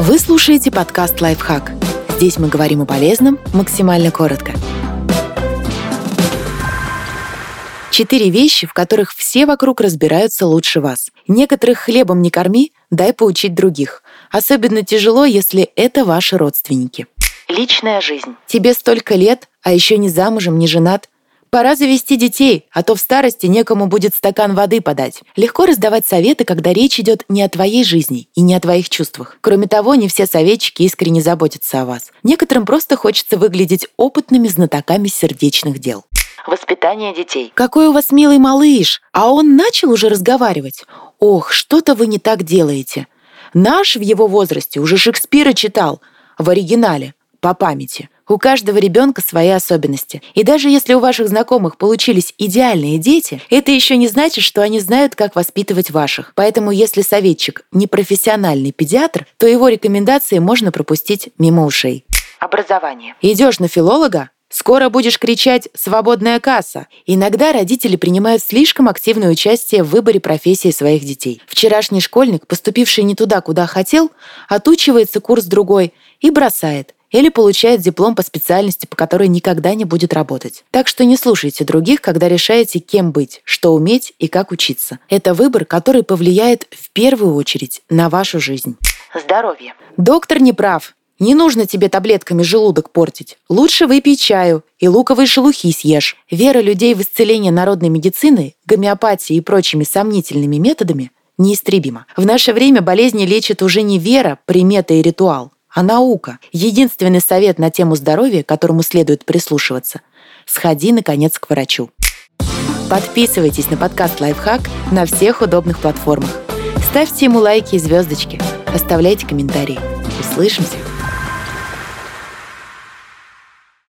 Вы слушаете подкаст «Лайфхак». Здесь мы говорим о полезном максимально коротко. Четыре вещи, в которых все вокруг разбираются лучше вас. Некоторых хлебом не корми, дай поучить других. Особенно тяжело, если это ваши родственники. Личная жизнь. Тебе столько лет, а еще не замужем, не женат. Пора завести детей, а то в старости некому будет стакан воды подать. Легко раздавать советы, когда речь идет не о твоей жизни и не о твоих чувствах. Кроме того, не все советчики искренне заботятся о вас. Некоторым просто хочется выглядеть опытными знатоками сердечных дел. Воспитание детей. Какой у вас милый малыш! А он начал уже разговаривать. Ох, что-то вы не так делаете. Наш в его возрасте уже Шекспира читал. В оригинале, по памяти. У каждого ребенка свои особенности. И даже если у ваших знакомых получились идеальные дети, это еще не значит, что они знают, как воспитывать ваших. Поэтому если советчик не профессиональный педиатр, то его рекомендации можно пропустить мимо ушей. Образование. Идешь на филолога? Скоро будешь кричать «свободная касса». Иногда родители принимают слишком активное участие в выборе профессии своих детей. Вчерашний школьник, поступивший не туда, куда хотел, отучивается курс другой и бросает или получает диплом по специальности, по которой никогда не будет работать. Так что не слушайте других, когда решаете, кем быть, что уметь и как учиться. Это выбор, который повлияет в первую очередь на вашу жизнь. Здоровье. Доктор не прав. Не нужно тебе таблетками желудок портить. Лучше выпей чаю и луковые шелухи съешь. Вера людей в исцеление народной медицины, гомеопатии и прочими сомнительными методами неистребима. В наше время болезни лечат уже не вера, примета и ритуал, а наука. Единственный совет на тему здоровья, которому следует прислушиваться – сходи, наконец, к врачу. Подписывайтесь на подкаст «Лайфхак» на всех удобных платформах. Ставьте ему лайки и звездочки. Оставляйте комментарии. Услышимся!